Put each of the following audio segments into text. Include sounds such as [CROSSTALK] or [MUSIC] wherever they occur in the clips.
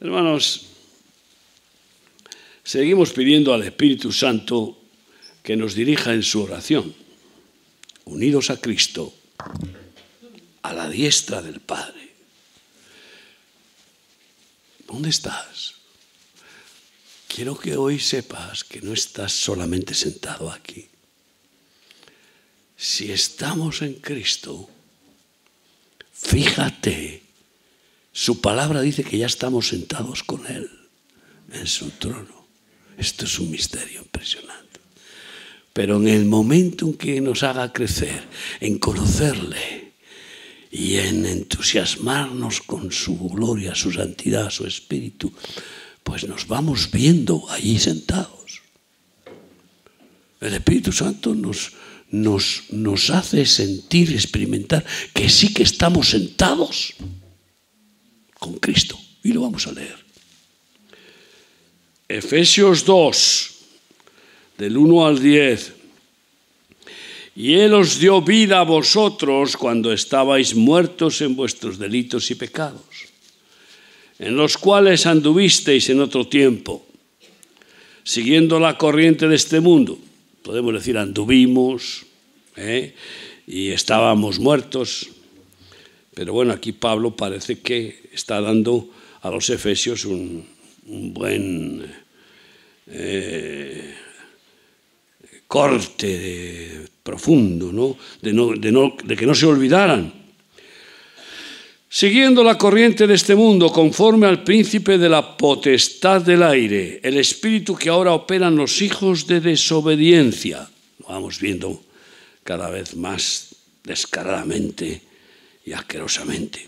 Hermanos, seguimos pidiendo al Espíritu Santo que nos dirija en su oración, unidos a Cristo, a la diestra del Padre. ¿Dónde estás? Quiero que hoy sepas que no estás solamente sentado aquí. Si estamos en Cristo, fíjate, su palabra dice que ya estamos sentados con Él en su trono. Esto es un misterio impresionante. Pero en el momento en que nos haga crecer, en conocerle y en entusiasmarnos con su gloria, su santidad, su espíritu, pues nos vamos viendo allí sentados. El Espíritu Santo nos, hace sentir, experimentar que sí que estamos sentados con Cristo. Y lo vamos a leer. Efesios 2, del 1 al 10. Y Él os dio vida a vosotros cuando estabais muertos en vuestros delitos y pecados, en los cuales anduvisteis en otro tiempo, siguiendo la corriente de este mundo. Podemos decir, anduvimos ¿eh? y estábamos muertos. Pero bueno, aquí Pablo parece que está dando a los efesios un, buen eh, corte profundo, no, de que no se olvidaran. Siguiendo la corriente de este mundo, conforme al príncipe de la potestad del aire, el espíritu que ahora operan los hijos de desobediencia. Lo vamos viendo cada vez más descaradamente y asquerosamente.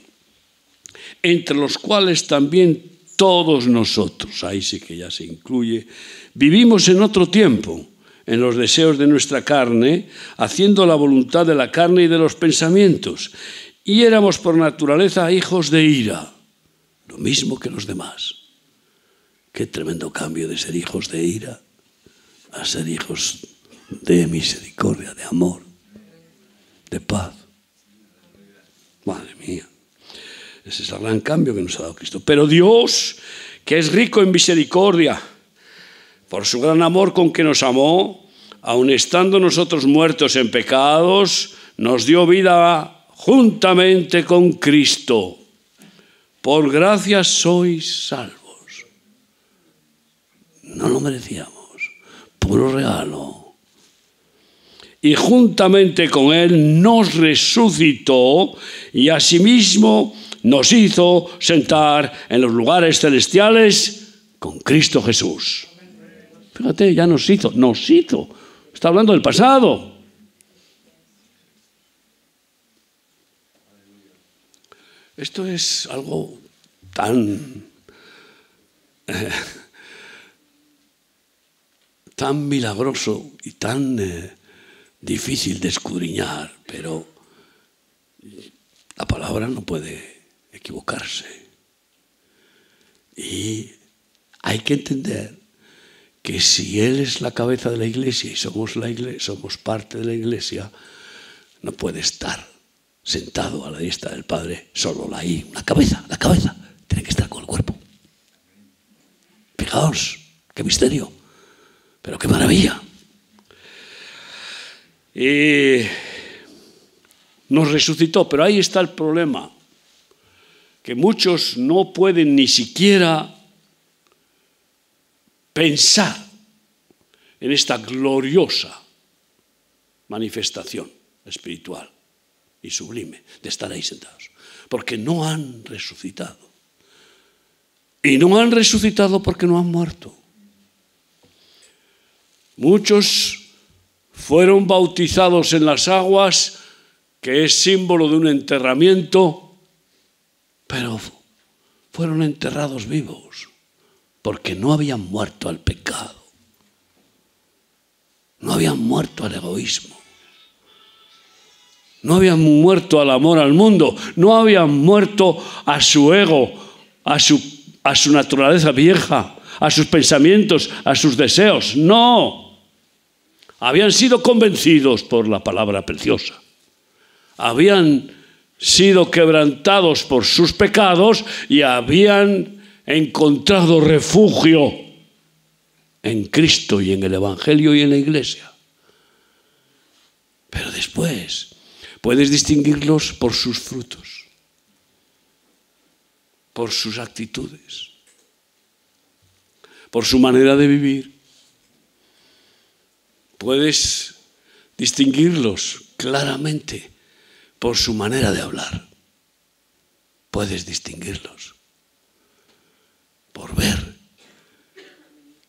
Entre los cuales también todos nosotros, ahí sí que ya se incluye, vivimos en otro tiempo, en los deseos de nuestra carne, haciendo la voluntad de la carne y de los pensamientos, y éramos por naturaleza hijos de ira, lo mismo que los demás. Qué tremendo cambio de ser hijos de ira a ser hijos de misericordia, de amor, de paz. Madre mía. Ese es el gran cambio que nos ha dado Cristo. Pero Dios, que es rico en misericordia, por su gran amor con que nos amó, aun estando nosotros muertos en pecados, nos dio vida juntamente con Cristo. Por gracia sois salvos. No lo merecíamos, puro regalo. Y juntamente con Él nos resucitó y asimismo nos hizo sentar en los lugares celestiales con Cristo Jesús. Fíjate, ya nos hizo, nos hizo. Está hablando del pasado. Esto es algo tan, eh, tan milagroso y tan eh, difícil de escudriñar, pero la palabra no puede equivocarse. Y hay que entender que si Él es la cabeza de la iglesia y somos, la iglesia, somos parte de la iglesia, no puede estar sentado a la diestra del Padre solo ahí, la cabeza, la cabeza, tiene que estar con el cuerpo. Fijaos, qué misterio, pero qué maravilla. Y nos resucitó, pero ahí está el problema que muchos no pueden ni siquiera pensar en esta gloriosa manifestación espiritual y sublime de estar ahí sentados, porque no han resucitado. Y no han resucitado porque no han muerto. Muchos fueron bautizados en las aguas, que es símbolo de un enterramiento, pero fueron enterrados vivos porque no habían muerto al pecado, no habían muerto al egoísmo, no habían muerto al amor al mundo, no habían muerto a su ego, a su, a su naturaleza vieja, a sus pensamientos, a sus deseos, no. Habían sido convencidos por la palabra preciosa. Habían sido quebrantados por sus pecados y habían encontrado refugio en Cristo y en el Evangelio y en la Iglesia. Pero después puedes distinguirlos por sus frutos, por sus actitudes, por su manera de vivir. Puedes distinguirlos claramente por su manera de hablar. Puedes distinguirlos por ver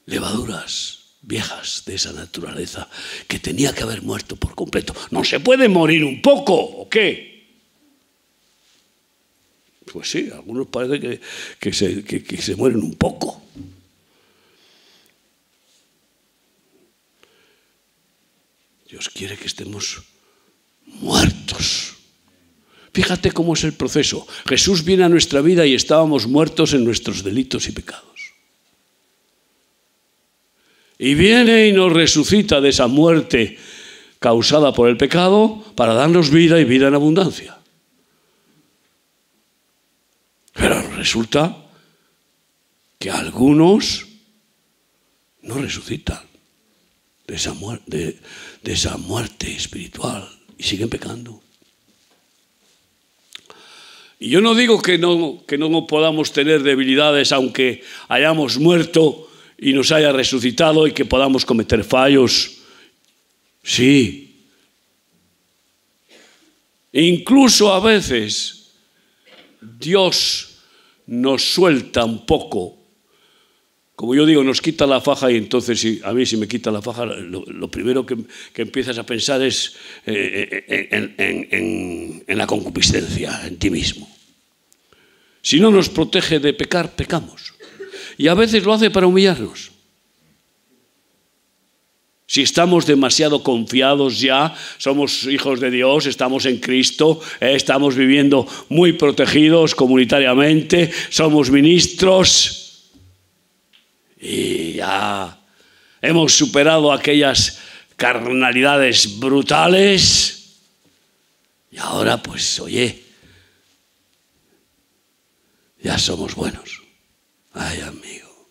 levaduras viejas de esa naturaleza que tenía que haber muerto por completo. ¿No se puede morir un poco o qué? Pues sí, algunos parece que, se, que se mueren un poco. Dios quiere que estemos muertos. Fíjate cómo es el proceso. Jesús viene a nuestra vida y estábamos muertos en nuestros delitos y pecados. Y viene y nos resucita de esa muerte causada por el pecado para darnos vida y vida en abundancia. Pero resulta que algunos no resucitan de esa, muerte, espiritual y siguen pecando. Y yo no digo que no, que no podamos tener debilidades aunque hayamos muerto y nos haya resucitado y que podamos cometer fallos. Sí. Incluso a veces Dios nos suelta un poco como yo digo, nos quita la faja y entonces a mí si me quita la faja, lo, primero que, empiezas a pensar es eh, eh, en, la concupiscencia, en ti mismo. Si no nos protege de pecar, pecamos. Y a veces lo hace para humillarnos. Si estamos demasiado confiados ya, somos hijos de Dios, estamos en Cristo, eh, estamos viviendo muy protegidos comunitariamente, somos ministros, y ya hemos superado aquellas carnalidades brutales y ahora pues oye, ya somos buenos. Ay amigo.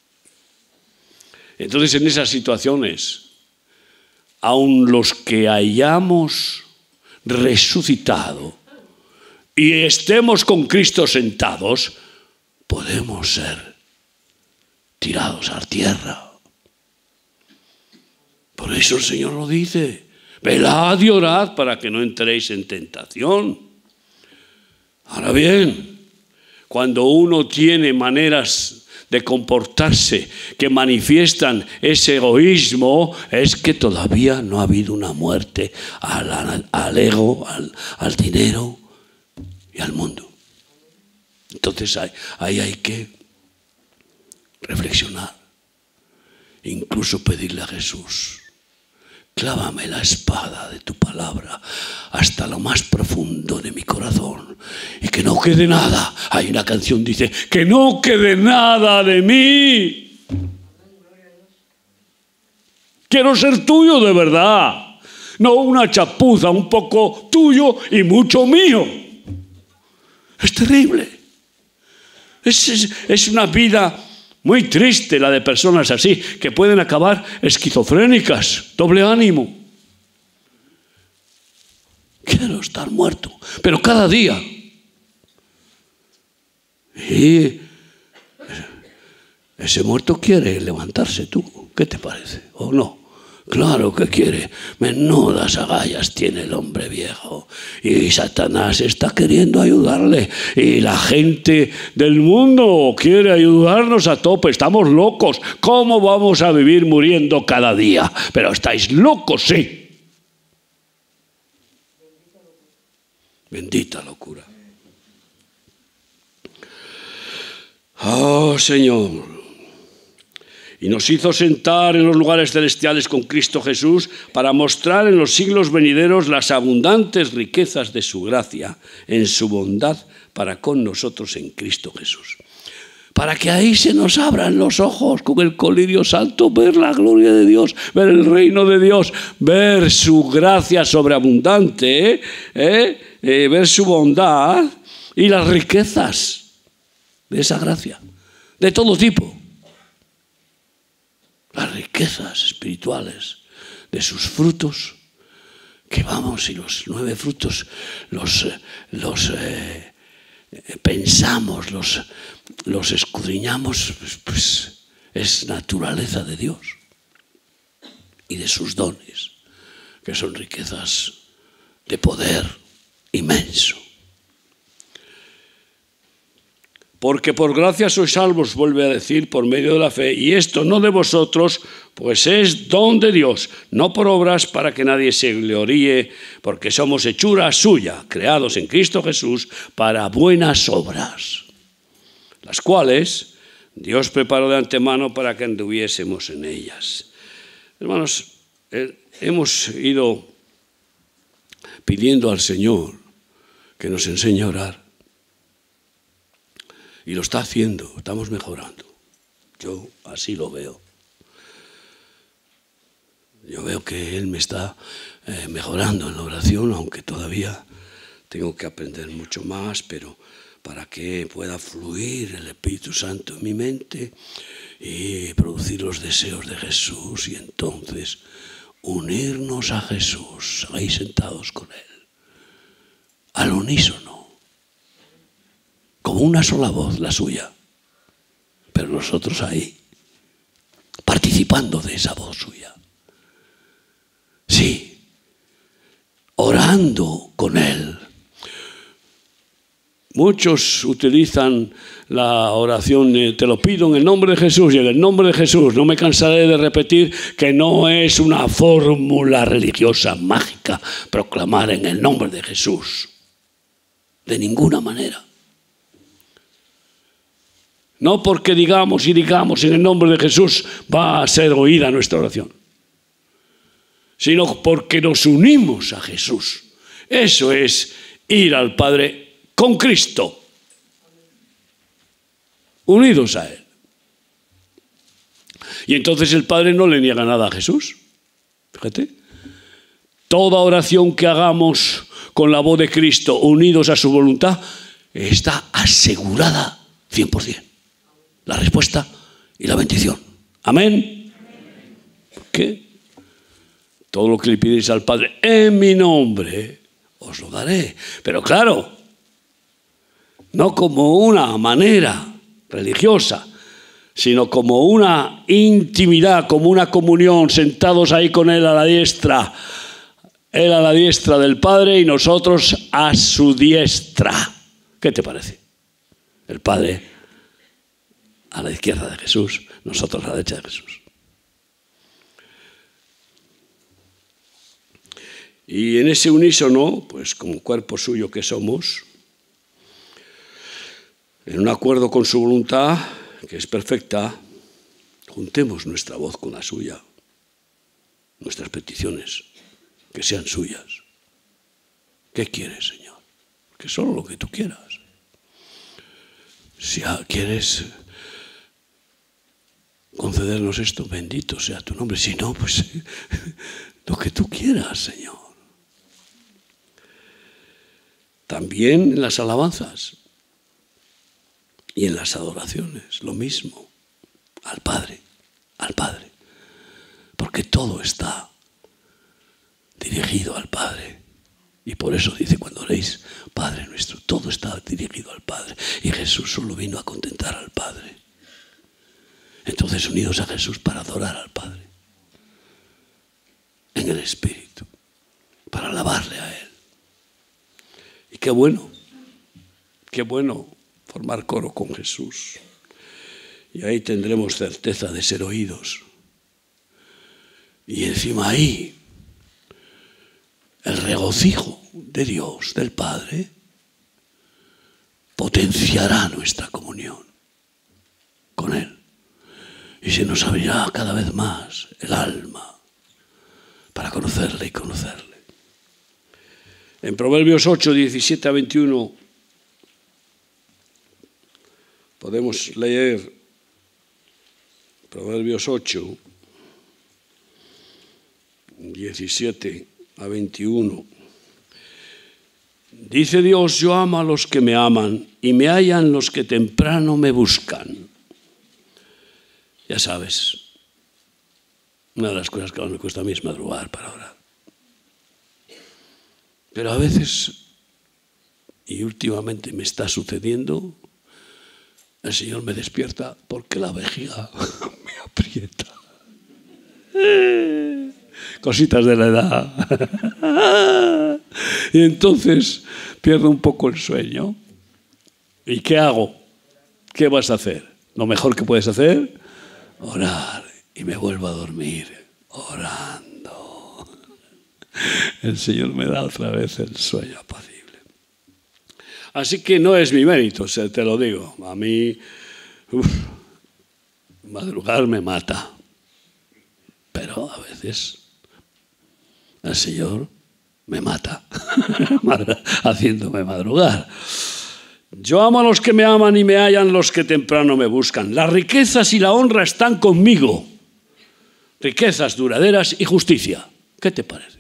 Entonces en esas situaciones, aun los que hayamos resucitado y estemos con Cristo sentados, podemos ser tirados a tierra. Por eso el Señor lo dice, velad y orad para que no entréis en tentación. Ahora bien, cuando uno tiene maneras de comportarse que manifiestan ese egoísmo, es que todavía no ha habido una muerte al, ego, al, dinero y al mundo. Entonces ahí hay que reflexionar, incluso pedirle a Jesús, clávame la espada de tu palabra hasta lo más profundo de mi corazón y que no quede nada. Hay una canción dice, que no quede nada de mí. Quiero ser tuyo de verdad, no una chapuza, un poco tuyo y mucho mío. Es terrible. Es, es una vida muy triste la de personas así, que pueden acabar esquizofrénicas, doble ánimo. Quiero estar muerto, pero cada día. Y ese muerto quiere levantarse tú. ¿Qué te parece? ¿O no? Claro que quiere. Menudas agallas tiene el hombre viejo. Y Satanás está queriendo ayudarle. Y la gente del mundo quiere ayudarnos a tope. Estamos locos. ¿Cómo vamos a vivir muriendo cada día? Pero estáis locos, sí. Bendita locura. Oh Señor, y nos hizo sentar en los lugares celestiales con Cristo Jesús para mostrar en los siglos venideros las abundantes riquezas de su gracia en su bondad para con nosotros en Cristo Jesús. Para que ahí se nos abran los ojos con el colirio santo, ver la gloria de Dios, ver el reino de Dios, ver su gracia sobreabundante, ¿eh? ¿Eh? Eh, ver su bondad y las riquezas de esa gracia de todo tipo. Las riquezas espirituales de sus frutos, que vamos, y los nueve frutos los, los eh, pensamos, los, los escudriñamos, pues, pues es naturaleza de Dios y de sus dones, que son riquezas de poder inmenso. Porque por gracia sois salvos, vuelve a decir, por medio de la fe, y esto no de vosotros, pues es don de Dios, no por obras para que nadie se gloríe, porque somos hechura suya, creados en Cristo Jesús para buenas obras, las cuales Dios preparó de antemano para que anduviésemos en ellas. Hermanos, eh, hemos ido pidiendo al Señor que nos enseñe a orar. Y lo está haciendo, estamos mejorando. Yo así lo veo. Yo veo que Él me está eh, mejorando en la oración, aunque todavía tengo que aprender mucho más, pero para que pueda fluir el Espíritu Santo en mi mente y producir los deseos de Jesús y entonces unirnos a Jesús ahí sentados con Él, al unísono, como una sola voz la suya, pero nosotros ahí, participando de esa voz suya. Sí, orando con Él Muchos utilizan la oración, te lo pido en el nombre de Jesús y en el nombre de Jesús. No me cansaré de repetir que no es una fórmula religiosa mágica proclamar en el nombre de Jesús. De ninguna manera. No porque digamos y digamos en el nombre de Jesús va a ser oída nuestra oración, sino porque nos unimos a Jesús. Eso es ir al Padre con Cristo, unidos a Él. Y entonces el Padre no le niega nada a Jesús. Fíjate. Toda oración que hagamos con la voz de Cristo unidos a su voluntad está asegurada 100%. La respuesta y la bendición. Amén. ¿Por qué? Todo lo que le pidéis al Padre en mi nombre os lo daré. Pero claro, no como una manera religiosa, sino como una intimidad, como una comunión, sentados ahí con Él a la diestra, Él a la diestra del Padre y nosotros a su diestra. ¿Qué te parece? El Padre a la izquierda de Jesús, nosotros a la derecha de Jesús. Y en ese unísono, pues como cuerpo suyo que somos, en un acuerdo con su voluntad, que es perfecta, juntemos nuestra voz con la suya, nuestras peticiones, que sean suyas. ¿Qué quieres, Señor? Que solo lo que tú quieras. Si quieres concedernos esto, bendito sea tu nombre. Si no, pues [LAUGHS] lo que tú quieras, Señor. También en las alabanzas. Y en las adoraciones, lo mismo, al Padre, al Padre. Porque todo está dirigido al Padre. Y por eso dice cuando oréis, Padre nuestro, todo está dirigido al Padre. Y Jesús solo vino a contentar al Padre. Entonces unidos a Jesús para adorar al Padre. En el Espíritu. Para alabarle a Él. Y qué bueno, qué bueno formar coro con Jesús. Y ahí tendremos certeza de ser oídos. Y encima ahí el regocijo de Dios, del Padre, potenciará nuestra comunión con Él. Y se nos abrirá cada vez más el alma para conocerle y conocerle. En Proverbios 8, 17 a 21 Podemos leer Proverbios 8, 17 a 21. Dice Dios, yo amo a los que me aman y me hallan los que temprano me buscan. Ya sabes, una de las cosas que más me cuesta a mí es madrugar para orar. Pero a veces, y últimamente me está sucediendo, el Señor me despierta porque la vejiga [LAUGHS] me aprieta. Cositas de la edad. y entonces pierdo un poco el sueño. ¿Y qué hago? ¿Qué vas a hacer? Lo mejor que puedes hacer, orar. Y me vuelvo a dormir orando. El Señor me da otra vez el sueño apacible. Así que no es mi mérito, te lo digo. A mí, madrugar me mata. Pero a veces el Señor me mata, [LAUGHS] haciéndome madrugar. Yo amo a los que me aman y me hallan los que temprano me buscan. Las riquezas y la honra están conmigo. Riquezas duraderas y justicia. ¿Qué te parece?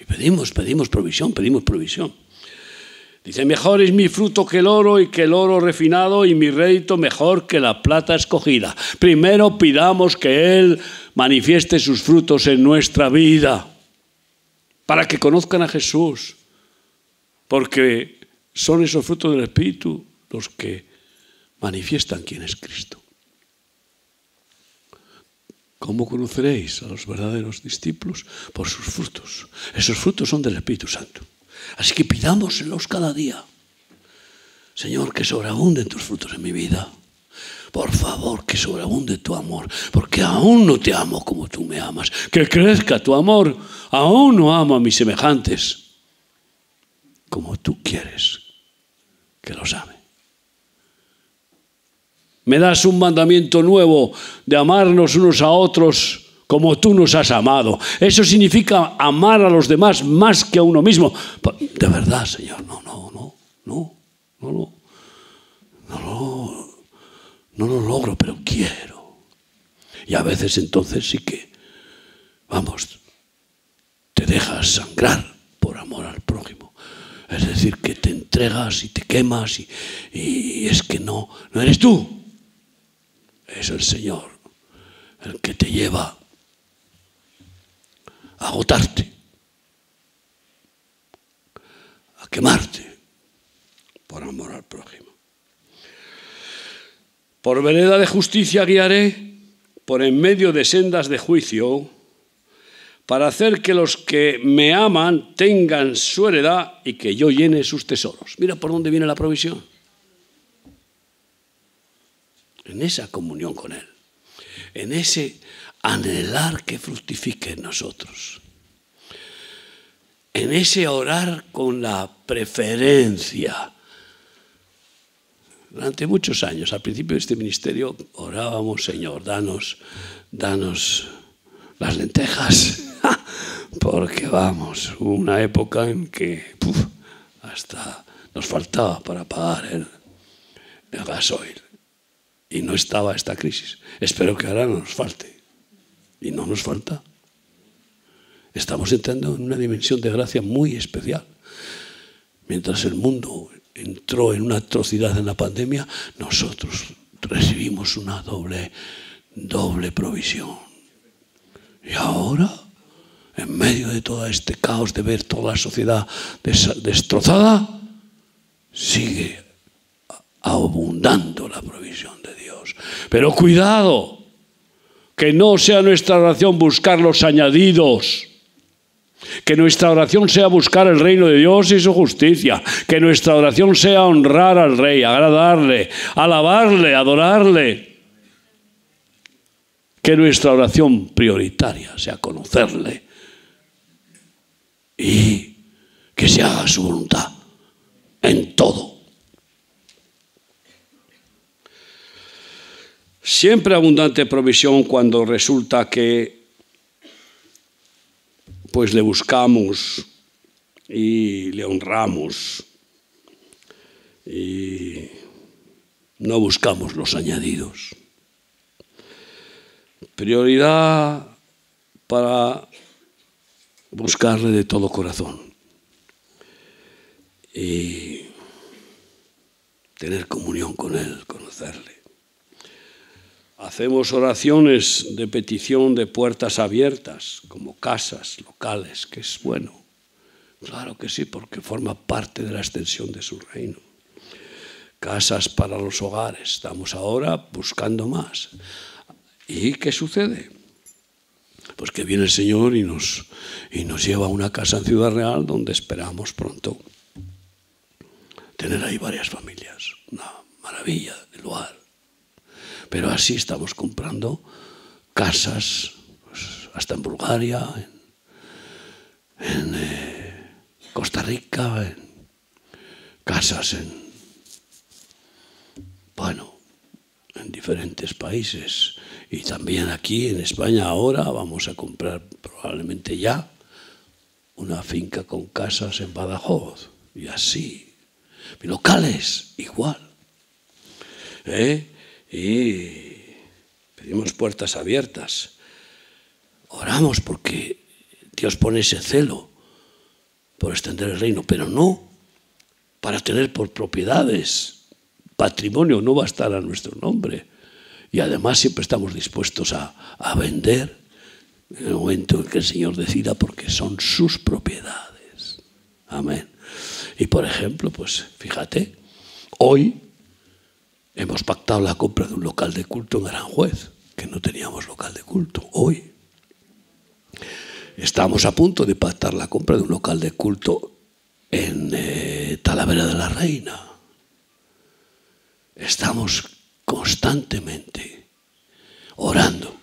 Y pedimos, pedimos provisión, pedimos provisión. Dice, mejor es mi fruto que el oro y que el oro refinado y mi rédito mejor que la plata escogida. Primero pidamos que Él manifieste sus frutos en nuestra vida para que conozcan a Jesús, porque son esos frutos del Espíritu los que manifiestan quién es Cristo. ¿Cómo conoceréis a los verdaderos discípulos? Por sus frutos. Esos frutos son del Espíritu Santo. Así que pidámoselos cada día. Señor, que sobreabunden tus frutos en mi vida. Por favor, que sobreabunde tu amor, porque aún no te amo como tú me amas. Que crezca tu amor. Aún no amo a mis semejantes como tú quieres que los ame. Me das un mandamiento nuevo de amarnos unos a otros como tú nos has amado. Eso significa amar a los demás más que a uno mismo. De verdad, Señor, no, no, no, no, no, no, no, no, no lo logro, pero quiero. Y a veces entonces sí que, vamos, te dejas sangrar por amor al prójimo. Es decir, que te entregas y te quemas y, es que no, no eres tú. Es el Señor el que te lleva a agotarte, a quemarte por amor al prójimo. Por vereda de justicia guiaré, por en medio de sendas de juicio, para hacer que los que me aman tengan su heredad y que yo llene sus tesoros. Mira por dónde viene la provisión. En esa comunión con Él, en ese anhelar que fructifique en nosotros. En ese orar con la preferencia. Durante muchos años, al principio de este ministerio, orábamos, Señor, danos, danos las lentejas, porque vamos, hubo una época en que hasta nos faltaba para pagar el, el gasoil y no estaba esta crisis. Espero que ahora no nos falte. Y no nos falta. Estamos entrando en una dimensión de gracia muy especial. Mientras el mundo entró en una atrocidad en la pandemia, nosotros recibimos una doble, doble provisión. Y ahora, en medio de todo este caos de ver toda la sociedad destrozada, sigue abundando la provisión de Dios. Pero cuidado, que no sea nuestra oración buscar los añadidos. Que nuestra oración sea buscar el reino de Dios y su justicia. Que nuestra oración sea honrar al Rey, agradarle, alabarle, adorarle. Que nuestra oración prioritaria sea conocerle y que se haga su voluntad en todo. Siempre abundante provisión cuando resulta que pues le buscamos y le honramos y no buscamos los añadidos. Prioridad para buscarle de todo corazón y tener comunión con Él, conocerle Hacemos oraciones de petición de puertas abiertas, como casas locales, que es bueno. Claro que sí, porque forma parte de la extensión de su reino. Casas para los hogares. Estamos ahora buscando más. ¿Y qué sucede? Pues que viene el Señor y nos, y nos lleva a una casa en Ciudad Real donde esperamos pronto tener ahí varias familias. Una maravilla de lugar. Pero así estamos comprando casas, pues, hasta en Bulgaria, en, eh, Costa Rica, en casas en, bueno, en diferentes países. Y también aquí en España ahora vamos a comprar probablemente ya una finca con casas en Badajoz. Y así. Locales, igual. ¿Eh? y pedimos puertas abiertas. Oramos porque Dios pone ese celo por extender el reino, pero no para tener por propiedades. Patrimonio no va a estar a nuestro nombre. Y además siempre estamos dispuestos a, a vender en el momento en que el Señor decida porque son sus propiedades. Amén. Y por ejemplo, pues fíjate, hoy Hemos pactado la compra de un local de culto en Aranjuez, que no teníamos local de culto hoy. Estamos a punto de pactar la compra de un local de culto en eh, Talavera de la Reina. Estamos constantemente orando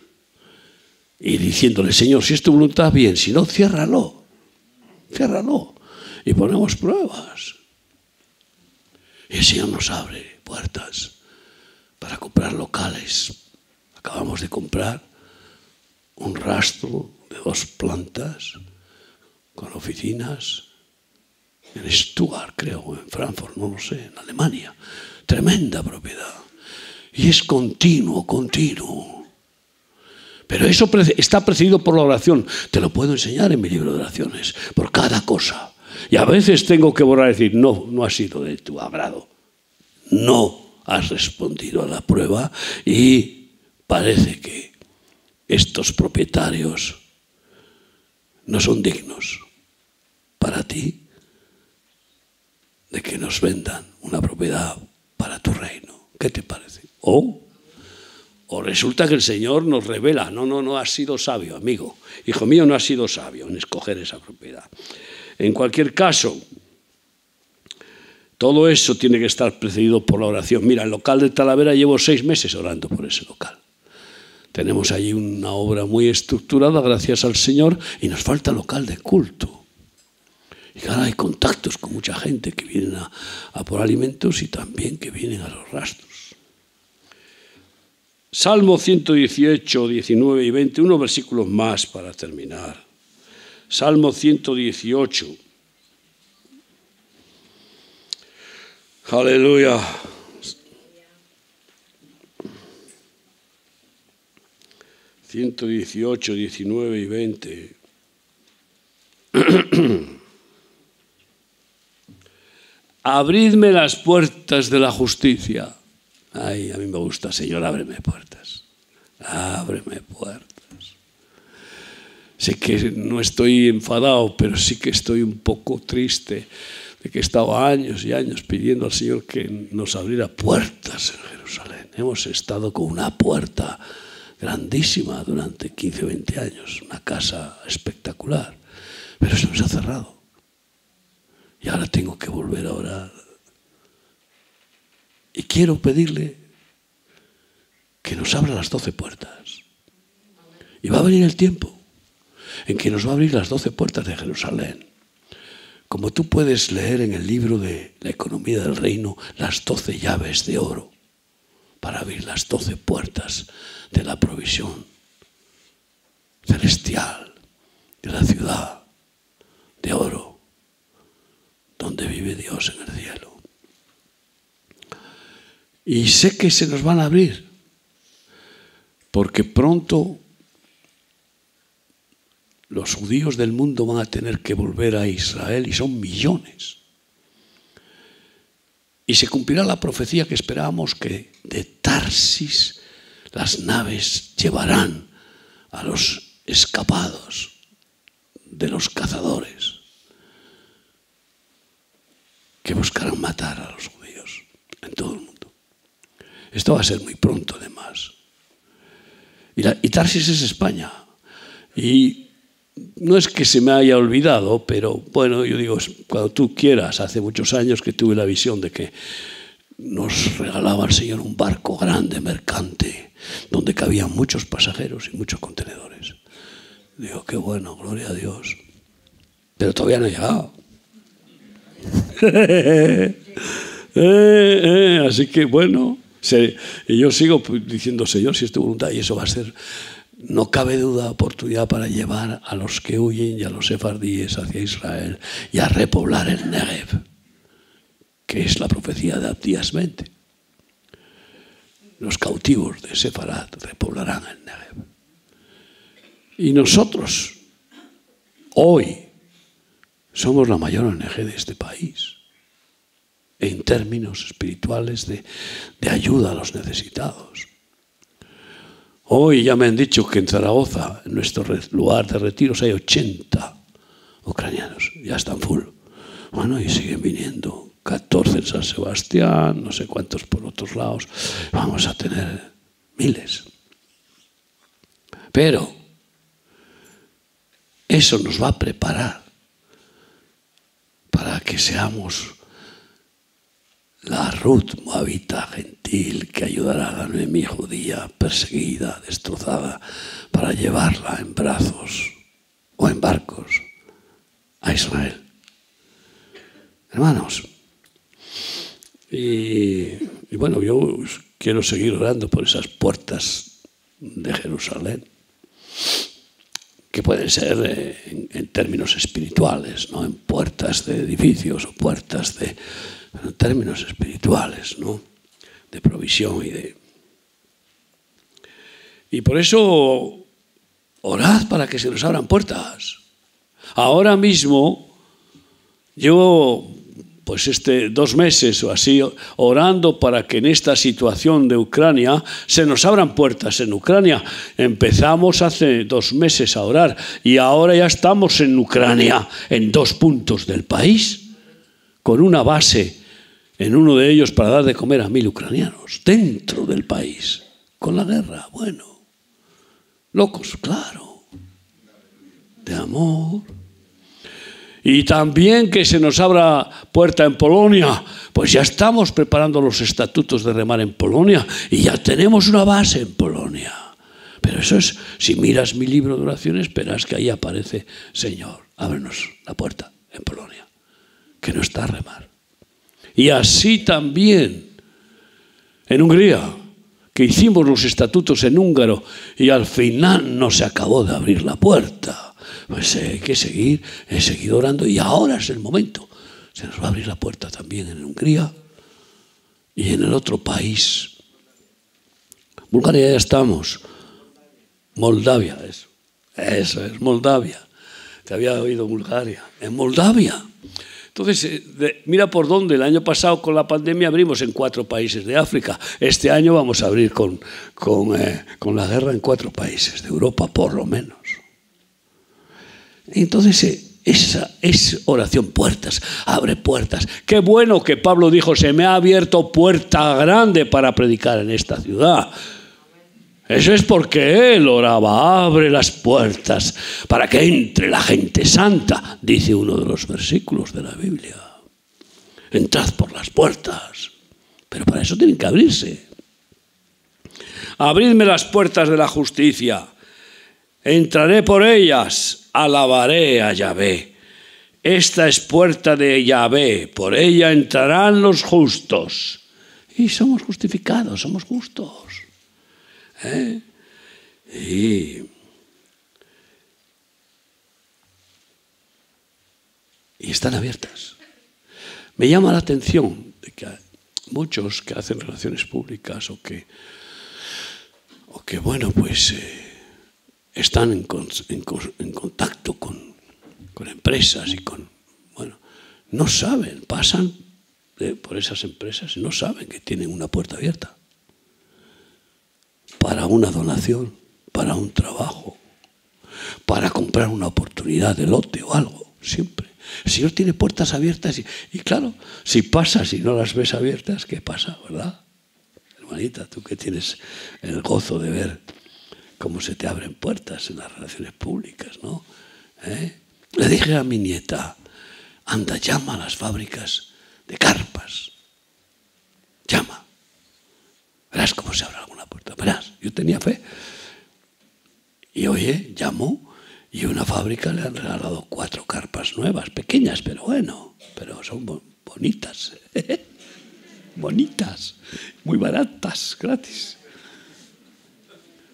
y diciéndole, Señor, si es tu voluntad, bien, si no, ciérralo, ciérralo. Y ponemos pruebas. Y el Señor nos abre puertas para comprar locales. Acabamos de comprar un rastro de dos plantas con oficinas en Stuttgart, creo, en Frankfurt, no lo sé, en Alemania. Tremenda propiedad. Y es continuo, continuo. Pero eso está precedido por la oración. Te lo puedo enseñar en mi libro de oraciones, por cada cosa. Y a veces tengo que borrar y decir, no, no ha sido de tu agrado. No has respondido a la prueba y parece que estos propietarios no son dignos para ti de que nos vendan una propiedad tu reino. ¿Qué te parece? O, o resulta que el Señor nos revela, no, no, no has sido sabio, amigo. Hijo mío, no has sido sabio en escoger esa propiedad. En cualquier caso, todo eso tiene que estar precedido por la oración. Mira, el local de Talavera llevo seis meses orando por ese local. Tenemos allí una obra muy estructurada, gracias al Señor, y nos falta local de culto. Y ahora hay contactos con mucha gente que vienen a, a por alimentos y también que vienen a los rastros. Salmo 118, 19 y 20, unos versículos más para terminar. Salmo 118. Aleluya. Ciento dieciocho, diecinueve y veinte. [CLEARS THROAT] Abridme las puertas de la justicia. Ay, a mí me gusta, Señor, ábreme puertas. Ábreme puertas. Sé que no estoy enfadado, pero sí que estoy un poco triste de que he estado años y años pidiendo al Señor que nos abriera puertas en Jerusalén. Hemos estado con una puerta grandísima durante 15 o 20 años, una casa espectacular, pero se nos ha cerrado. Y ahora tengo que volver a orar. Y quiero pedirle que nos abra las doce puertas. Y va a venir el tiempo en que nos va a abrir las doce puertas de Jerusalén como tú puedes leer en el libro de la economía del reino las doce llaves de oro para abrir las doce puertas de la provisión celestial de la ciudad de oro donde vive Dios en el cielo. Y sé que se nos van a abrir, porque pronto los judíos del mundo van a tener que volver a Israel y son millones. Y se cumplirá la profecía que esperábamos que de Tarsis las naves llevarán a los escapados de los cazadores que buscarán matar a los judíos en todo el mundo. Esto va a ser muy pronto, además. Y, y Tarsis es España. Y no es que se me haya olvidado, pero bueno, yo digo, cuando tú quieras, hace muchos años que tuve la visión de que nos regalaba el Señor un barco grande, mercante, donde cabían muchos pasajeros y muchos contenedores. Digo, qué bueno, gloria a Dios. Pero todavía no ha llegado. Eh, eh, así que bueno, yo sigo diciendo, Señor, si es tu voluntad, y eso va a ser, no cabe duda, oportunidad para llevar a los que huyen y a los sefardíes hacia Israel y a repoblar el Negev que es la profecía de Abdías 20. Los cautivos de Sefarat repoblarán el Negev. Y nosotros, hoy, somos la mayor ONG de este país, en términos espirituales de, ayuda a los necesitados. Hoy ya me han dicho que en Zaragoza, en nuestro lugar de retiros, hay 80 ucranianos, ya están full. Bueno, y siguen viniendo 14 en San Sebastián, no sé cuántos por otros lados, vamos a tener miles. Pero eso nos va a preparar para que seamos la Ruth moabita gentil que ayudará a Noemí judía perseguida, destrozada, para llevarla en brazos o en barcos a Israel. Hermanos, y, bueno, yo quiero seguir orando por esas puertas de Jerusalén, pueden ser eh, en, términos espirituales, no en puertas de edificios o puertas de términos espirituales, ¿no? de provisión y de... Y por eso orad para que se nos abran puertas. Ahora mismo yo pues este dos meses o así orando para que en esta situación de Ucrania se nos abran puertas. En Ucrania. Empezamos hace dos meses a orar y ahora ya estamos en Ucrania, en dos puntos del país, con una base en uno de ellos para dar de comer a mil ucranianos, dentro del país, con la guerra, bueno, locos, claro, de amor y también que se nos abra puerta en Polonia. Pues ya estamos preparando los estatutos de remar en Polonia y ya tenemos una base en Polonia. Pero eso es, si miras mi libro de oraciones, verás que ahí aparece, Señor, ábrenos la puerta en Polonia, que no está a remar. Y así también en Hungría, que hicimos los estatutos en húngaro y al final no se acabó de abrir la puerta pues eh, hay que seguir, he seguido orando y ahora es el momento. Se nos va a abrir la puerta también en Hungría y en el otro país. Bulgaria ya estamos. Moldavia, eso. Eso es, Moldavia. Te había oído Bulgaria. En Moldavia. Entonces, eh, mira por dónde. El año pasado con la pandemia abrimos en cuatro países de África. Este año vamos a abrir con, con, eh, con la guerra en cuatro países de Europa, por lo menos. Entonces, eh, esa es oración, puertas, abre puertas. Qué bueno que Pablo dijo, se me ha abierto puerta grande para predicar en esta ciudad. Eso es porque él oraba, abre las puertas para que entre la gente santa, dice uno de los versículos de la Biblia. Entrad por las puertas, pero para eso tienen que abrirse. Abridme las puertas de la justicia, entraré por ellas alabaré a Yahvé. Esta es puerta de Yahvé, por ella entrarán los justos. Y somos justificados, somos justos. ¿Eh? Y, están abiertas. Me llama la atención de que muchos que hacen relaciones públicas o que, o que bueno, pues... Eh, están en, contacto con, empresas y con, bueno, no saben, pasan por esas empresas y no saben que tienen una puerta abierta para una donación, para un trabajo, para comprar una oportunidad de lote o algo, siempre. El Señor tiene puertas abiertas y, y claro, si pasas y no las ves abiertas, ¿qué pasa, verdad? Hermanita, tú que tienes el gozo de ver cómo se te abren puertas en las relaciones públicas, ¿no? ¿Eh? Le dije a mi nieta, anda, llama a las fábricas de carpas. Llama. Verás cómo se abre alguna puerta. Verás, yo tenía fe. Y oye, llamó y una fábrica le han regalado cuatro carpas nuevas, pequeñas, pero bueno, pero son bonitas. [LAUGHS] bonitas, muy baratas, gratis.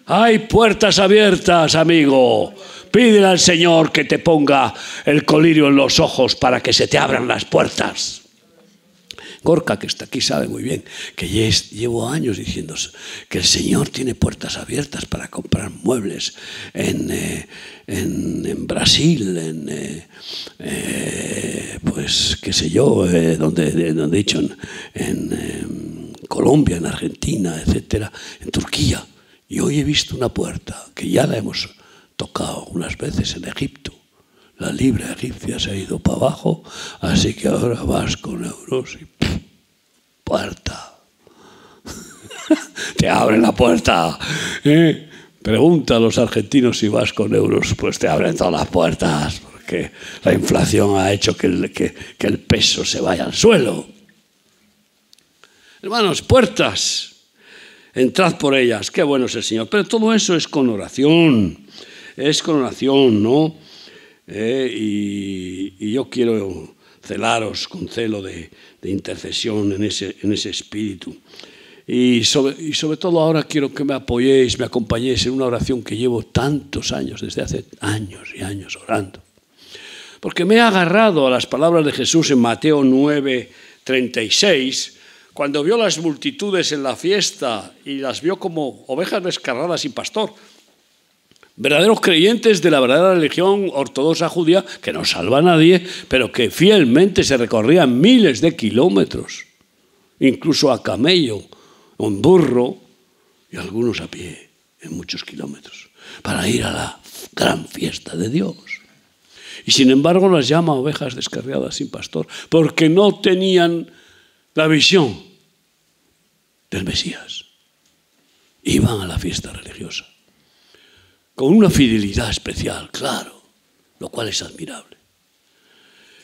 Hay puertas abiertas, amigo. Pídele al Señor que te ponga el colirio en los ojos para que se te abran las puertas. Gorka, que está aquí, sabe muy bien que llevo años diciendo que el Señor tiene puertas abiertas para comprar muebles en, eh, Brasil, en, eh, eh, pues, qué sé yo, donde he dicho, en, Colombia, en Argentina, etcétera, en Turquía. Y hoy he visto una puerta que ya la hemos tocado unas veces en Egipto. La libra egipcia se ha ido para abajo, así que ahora vas con euros y puerta. [LAUGHS] te abren la puerta. ¿eh? Pregunta a los argentinos si vas con euros, pues te abren todas las puertas, porque la inflación ha hecho que el, que el peso se vaya al suelo. Hermanos, puertas entrad por ellas, qué bueno es el Señor. Pero todo eso es con oración, es con oración, ¿no? Eh, y, yo quiero celaros con celo de, intercesión en ese, en ese espíritu. Y sobre, y sobre todo ahora quiero que me apoyéis, me acompañéis en una oración que llevo tantos años, desde hace años y años orando. Porque me he agarrado a las palabras de Jesús en Mateo 9, 36, cuando vio las multitudes en la fiesta y las vio como ovejas descarradas y pastor, verdaderos creyentes de la verdadera religión ortodoxa judía, que no salva a nadie, pero que fielmente se recorrían miles de kilómetros, incluso a camello, un burro y algunos a pie, en muchos kilómetros, para ir a la gran fiesta de Dios. Y sin embargo las llama ovejas descarriadas sin pastor, porque no tenían la visión del Mesías. Iban a la fiesta religiosa, con una fidelidad especial, claro, lo cual es admirable.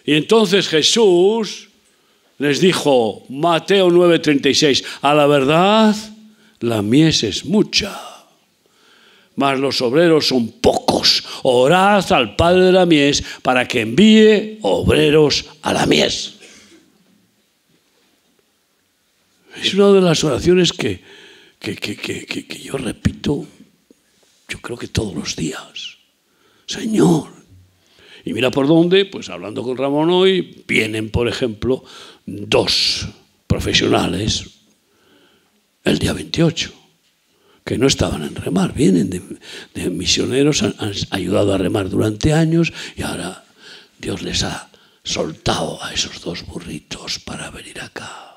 Y entonces Jesús les dijo, Mateo 9:36, a la verdad la mies es mucha, mas los obreros son pocos. Orad al Padre de la mies para que envíe obreros a la mies. Es una de las oraciones que, que, yo repito, yo creo que todos los días. Señor. Y mira por dónde, pues hablando con Ramón hoy, vienen, por ejemplo, dos profesionales el día 28, que no estaban en remar, vienen de, misioneros, han ayudado a remar durante años y ahora Dios les ha soltado a esos dos burritos para venir acá.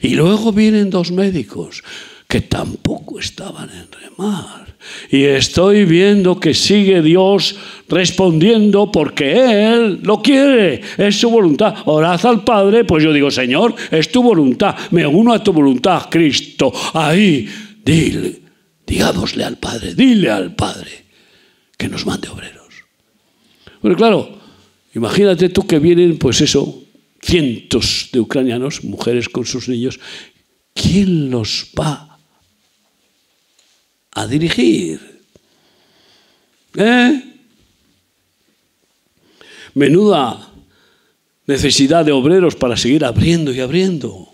Y luego vienen dos médicos que tampoco estaban en remar. Y estoy viendo que sigue Dios respondiendo porque Él lo quiere, es su voluntad. Orad al Padre, pues yo digo, Señor, es tu voluntad, me uno a tu voluntad, Cristo. Ahí, dile, digámosle al Padre, dile al Padre que nos mande obreros. Pero claro, imagínate tú que vienen, pues eso, cientos de ucranianos, mujeres con sus niños, ¿quién los va a dirigir? ¿Eh? Menuda necesidad de obreros para seguir abriendo y abriendo.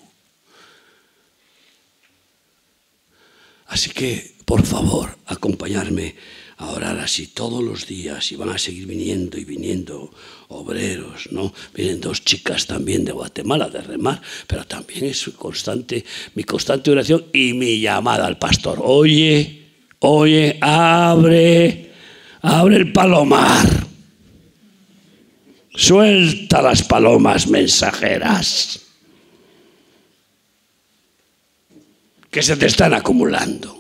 Así que, por favor, acompañarme a orar así todos los días y van a seguir viniendo y viniendo obreros, ¿no? Vienen dos chicas también de Guatemala de remar, pero también es constante, mi constante oración y mi llamada al pastor. Oye, oye, abre, abre el palomar. Suelta las palomas mensajeras que se te están acumulando.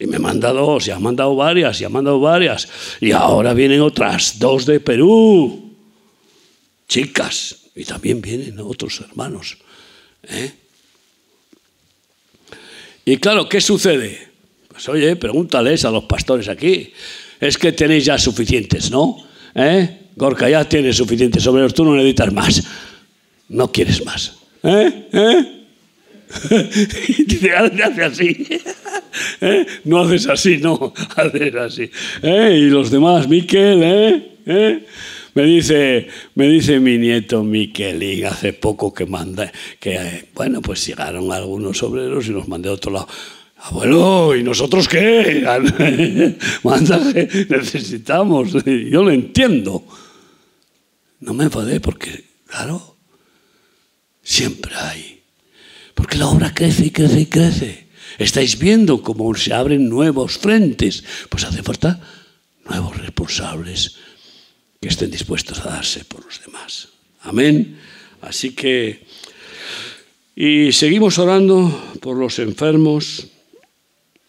Y me manda dos, y ha mandado varias, y ha mandado varias. Y ahora vienen otras dos de Perú. Chicas. Y también vienen otros hermanos. ¿eh? Y claro, ¿qué sucede? Pues oye, pregúntales a los pastores aquí. Es que tenéis ya suficientes, ¿no? ¿Eh? Gorka, ya tienes suficientes obreros, tú no necesitas más. No quieres más. ¿Eh? ¿Eh? [LAUGHS] te hace así. [LAUGHS] ¿Eh? No haces así, no, [LAUGHS] haces así. ¿Eh? Y los demás, Miquel, ¿eh? ¿eh? Me dice, me dice mi nieto Miquelín hace poco que manda, que bueno, pues llegaron algunos obreros y los mandé a otro lado. Abuelo, ¿y nosotros qué? Manda necesitamos. Yo lo entiendo. No me enfadé porque, claro, siempre hay. Porque la obra crece y crece y crece. Estáis viendo cómo se abren nuevos frentes. Pues hace falta nuevos responsables que estén dispuestos a darse por los demás. Amén. Así que, y seguimos orando por los enfermos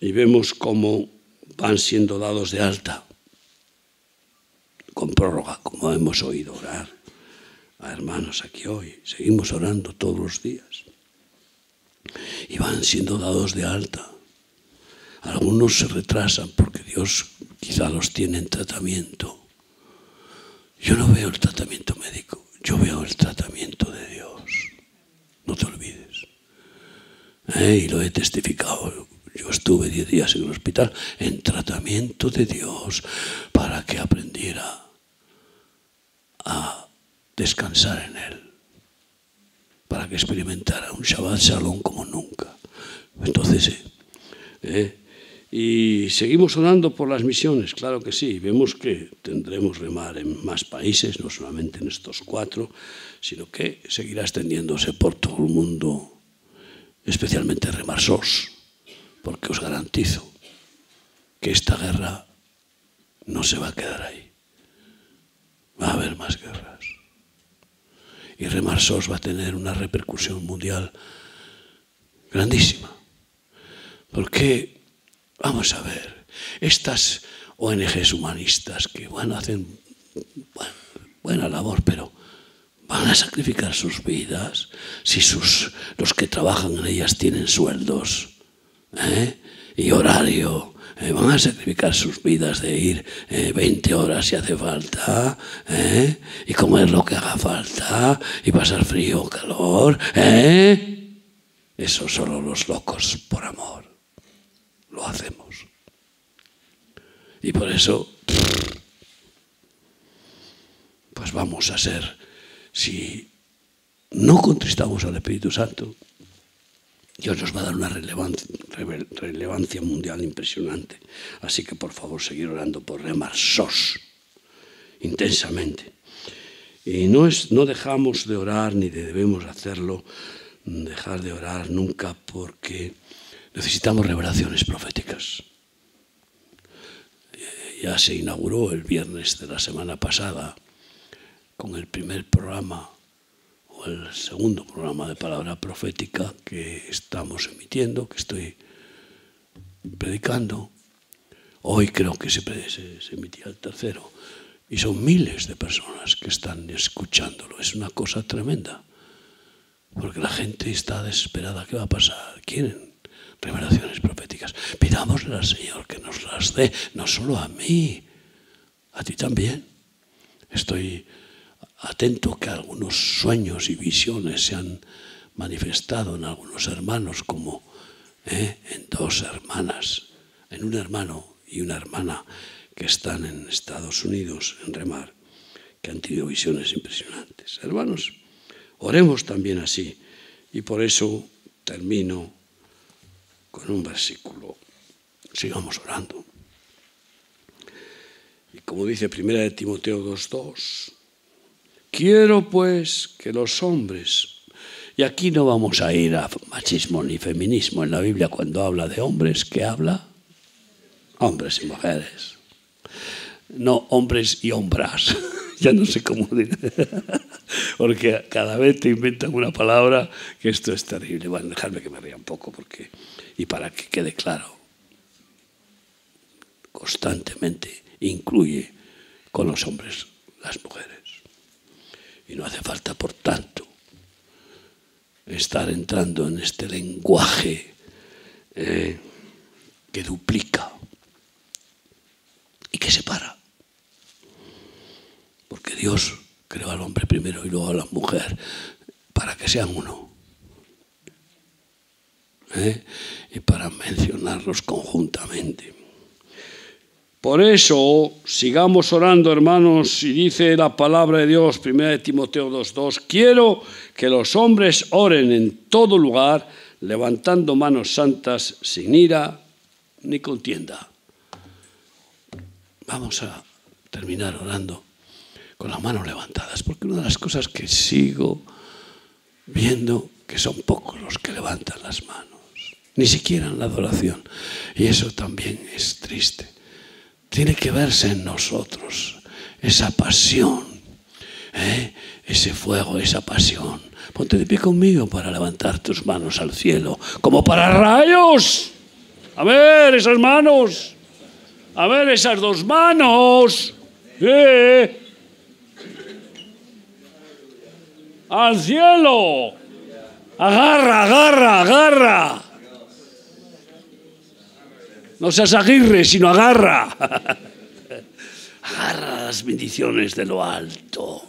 y vemos cómo van siendo dados de alta, con prórroga, como hemos oído orar a hermanos aquí hoy. Seguimos orando todos los días. Y van siendo dados de alta. Algunos se retrasan porque Dios quizá los tiene en tratamiento yo no veo el tratamiento médico, yo veo el tratamiento de Dios. No te olvides. Eh, y lo he testificado. Yo estuve diez días en el hospital en tratamiento de Dios para que aprendiera a descansar en Él, para que experimentara un Shabbat Shalom como nunca. Entonces, eh, eh y seguimos orando por las misiones, claro que sí. Vemos que tendremos remar en más países, no solamente en estos cuatro, sino que seguirá extendiéndose por todo el mundo, especialmente remar SOS, porque os garantizo que esta guerra no se va a quedar ahí. Va a haber más guerras. Y remar SOS va a tener una repercusión mundial grandísima. Porque Vamos a ver, estas ONGs humanistas que bueno, hacen buena labor, pero van a sacrificar sus vidas si sus, los que trabajan en ellas tienen sueldos ¿eh? Y horario. Eh, van a sacrificar sus vidas de ir 20 eh, horas si hace falta y comer lo que haga falta y pasar frío o calor. Eso solo los locos por amor lo hacemos. Y por eso, pues vamos a ser, si no contristamos al Espíritu Santo, Dios nos va a dar una relevancia, mundial impresionante. Así que por favor, seguir orando por remar sos intensamente. Y no, es, no dejamos de orar ni debemos hacerlo, dejar de orar nunca porque Necesitamos revelaciones proféticas. Ya se inauguró el viernes de la semana pasada con el primer programa el segundo programa de palabra profética que estamos emitiendo, que estoy predicando. Hoy creo que se, se, emitía el tercero. Y son miles de personas que están escuchándolo. Es una cosa tremenda. Porque la gente está desesperada. ¿Qué va a pasar? Quieren revelaciones proféticas. Pidámosle al Señor que nos las dé, no solo a mí, a ti también. Estoy atento que algunos sueños y visiones se han manifestado en algunos hermanos, como ¿eh? en dos hermanas, en un hermano y una hermana que están en Estados Unidos, en Remar, que han tenido visiones impresionantes. Hermanos, oremos también así. Y por eso termino con un versículo. Sigamos orando. Y como dice primera de Timoteo 2.2, quiero pues que los hombres, y aquí no vamos a ir a machismo ni feminismo en la Biblia cuando habla de hombres, ¿qué habla? Hombres y mujeres. No hombres y hombras. [LAUGHS] ya no sé cómo decir. [LAUGHS] porque cada vez te inventan una palabra que esto es terrible. Bueno, dejadme que me ría un poco porque y para que quede claro. constantemente, incluye con los hombres las mujeres. Y no hace falta, por tanto, estar entrando en este lenguaje eh, que duplica y que separa. Porque Dios creó al hombre primero y luego a la mujer para que sean uno. ¿Eh? Y para mencionarlos conjuntamente. Por eso, sigamos orando, hermanos, y dice la palabra de Dios, 1 Timoteo 2.2, quiero que los hombres oren en todo lugar, levantando manos santas, sin ira ni contienda. Vamos a terminar orando con las manos levantadas, porque una de las cosas que sigo viendo que son pocos los que levantan las manos, ni siquiera en la adoración, y eso también es triste tiene que verse en nosotros esa pasión, ¿eh? ese fuego, esa pasión. Ponte de pie conmigo para levantar tus manos al cielo, como para rayos. A ver, esas manos. A ver, esas dos manos. ¿Eh? Al cielo. Agarra, agarra, agarra. No seas aguirre, sino agarra. [LAUGHS] Agarra las bendiciones de lo alto.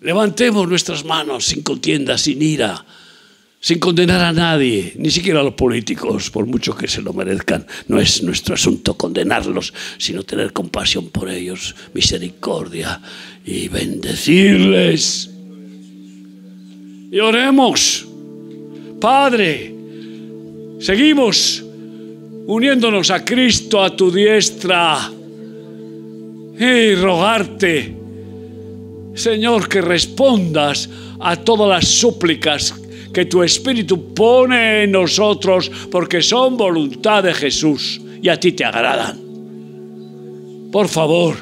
Levantemos nuestras manos sin contienda, sin ira, sin condenar a nadie, ni siquiera a los políticos, por mucho que se lo merezcan. No es nuestro asunto condenarlos, sino tener compasión por ellos, misericordia y bendecirles. Y oremos, Padre, Seguimos uniéndonos a Cristo a tu diestra y rogarte, Señor, que respondas a todas las súplicas que tu Espíritu pone en nosotros porque son voluntad de Jesús y a ti te agradan. Por favor,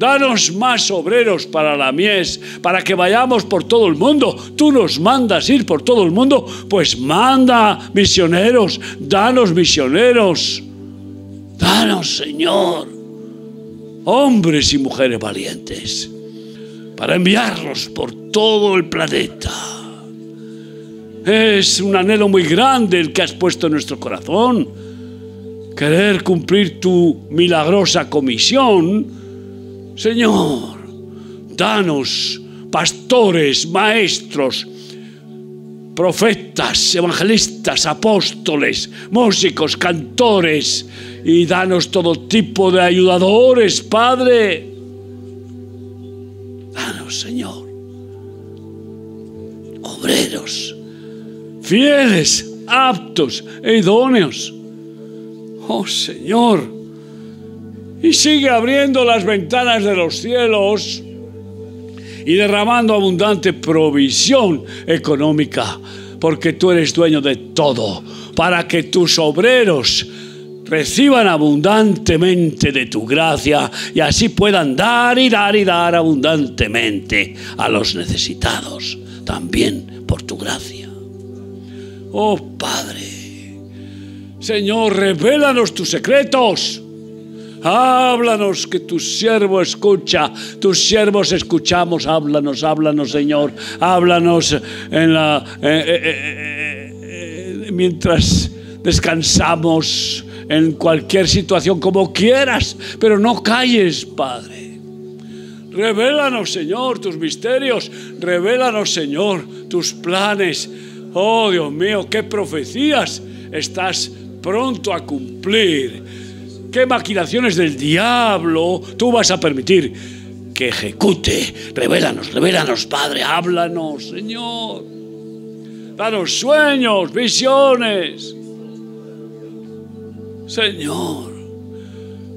Danos más obreros para la mies, para que vayamos por todo el mundo. Tú nos mandas ir por todo el mundo, pues manda misioneros, danos misioneros. Danos, Señor, hombres y mujeres valientes, para enviarlos por todo el planeta. Es un anhelo muy grande el que has puesto en nuestro corazón. Querer cumplir tu milagrosa comisión Señor, danos pastores, maestros, profetas, evangelistas, apóstoles, músicos, cantores, y danos todo tipo de ayudadores, Padre. Danos, Señor, obreros, fieles, aptos e idóneos. Oh Señor, y sigue abriendo las ventanas de los cielos y derramando abundante provisión económica, porque tú eres dueño de todo, para que tus obreros reciban abundantemente de tu gracia y así puedan dar y dar y dar abundantemente a los necesitados, también por tu gracia. Oh Padre, Señor, revélanos tus secretos Háblanos que tu siervo escucha, tus siervos escuchamos, háblanos, háblanos Señor, háblanos en la, eh, eh, eh, mientras descansamos en cualquier situación como quieras, pero no calles, Padre. Revélanos, Señor, tus misterios, revélanos, Señor, tus planes. Oh, Dios mío, qué profecías estás pronto a cumplir ¿Qué maquinaciones del diablo tú vas a permitir que ejecute? Revélanos, revélanos, Padre, háblanos, Señor. Danos sueños, visiones. Señor.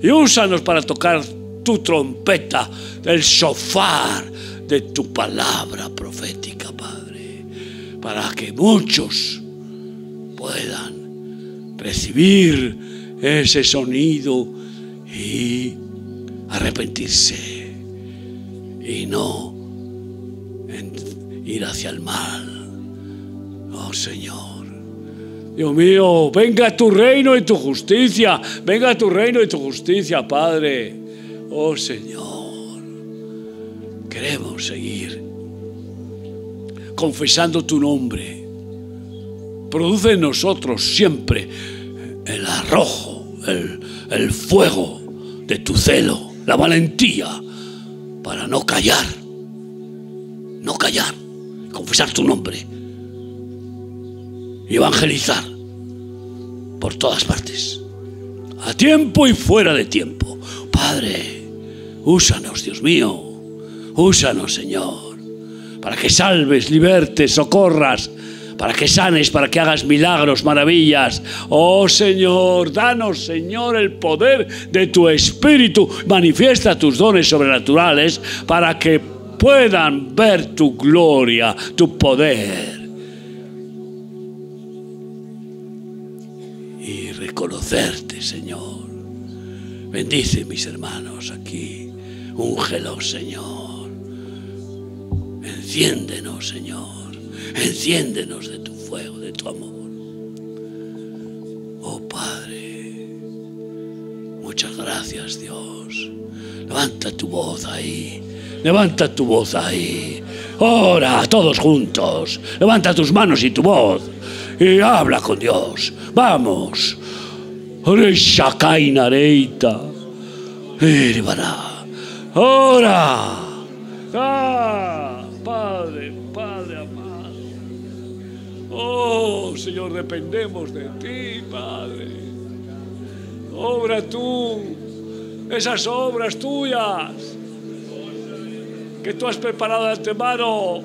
Y úsanos para tocar tu trompeta, el sofá de tu palabra profética, Padre, para que muchos puedan recibir ese sonido y arrepentirse y no ir hacia el mal. Oh Señor, Dios mío, venga tu reino y tu justicia. Venga tu reino y tu justicia, Padre. Oh Señor, queremos seguir confesando tu nombre. Produce en nosotros siempre el arrojo, fuego de tu celo, la valentía para no callar, no callar, confesar tu nombre y evangelizar por todas partes, a tiempo y fuera de tiempo. Padre, úsanos, Dios mío, úsanos, Señor, para que salves, libertes, socorras, para que sanes, para que hagas milagros, maravillas. Oh Señor, danos, Señor, el poder de tu Espíritu. Manifiesta tus dones sobrenaturales para que puedan ver tu gloria, tu poder. Y reconocerte, Señor. Bendice mis hermanos aquí. Úngelos, Señor. Enciéndenos, Señor. Enciéndenos de tu fuego, de tu amor. Oh Padre, muchas gracias Dios. Levanta tu voz ahí. Levanta tu voz ahí. Ora todos juntos. Levanta tus manos y tu voz. Y habla con Dios. Vamos. Shakainareita. Ora. Ah, Padre. Oh, Señor, dependemos de ti, Padre. Obra tú esas obras tuyas que tú has preparado de antemano.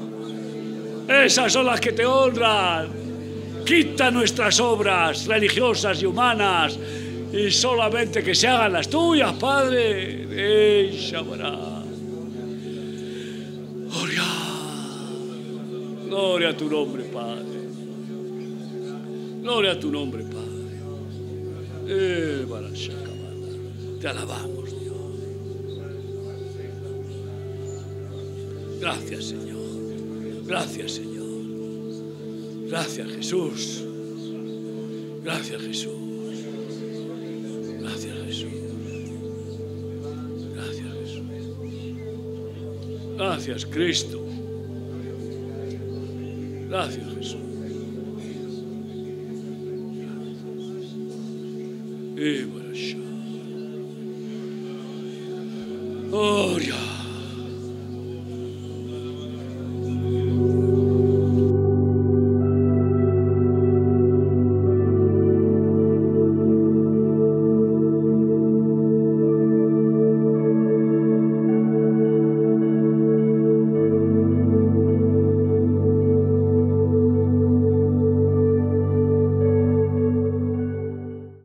Esas son las que te honran. Quita nuestras obras religiosas y humanas y solamente que se hagan las tuyas, Padre. Gloria. Gloria a tu nombre, Padre. Gloria a tu nombre, Padre. Eh, Te alabamos, Dios. Gracias, Señor. Gracias, Señor. Gracias, Jesús. Gracias, Jesús. Gracias, Jesús. Gracias, Jesús. Gracias, Cristo. Gracias, Jesús.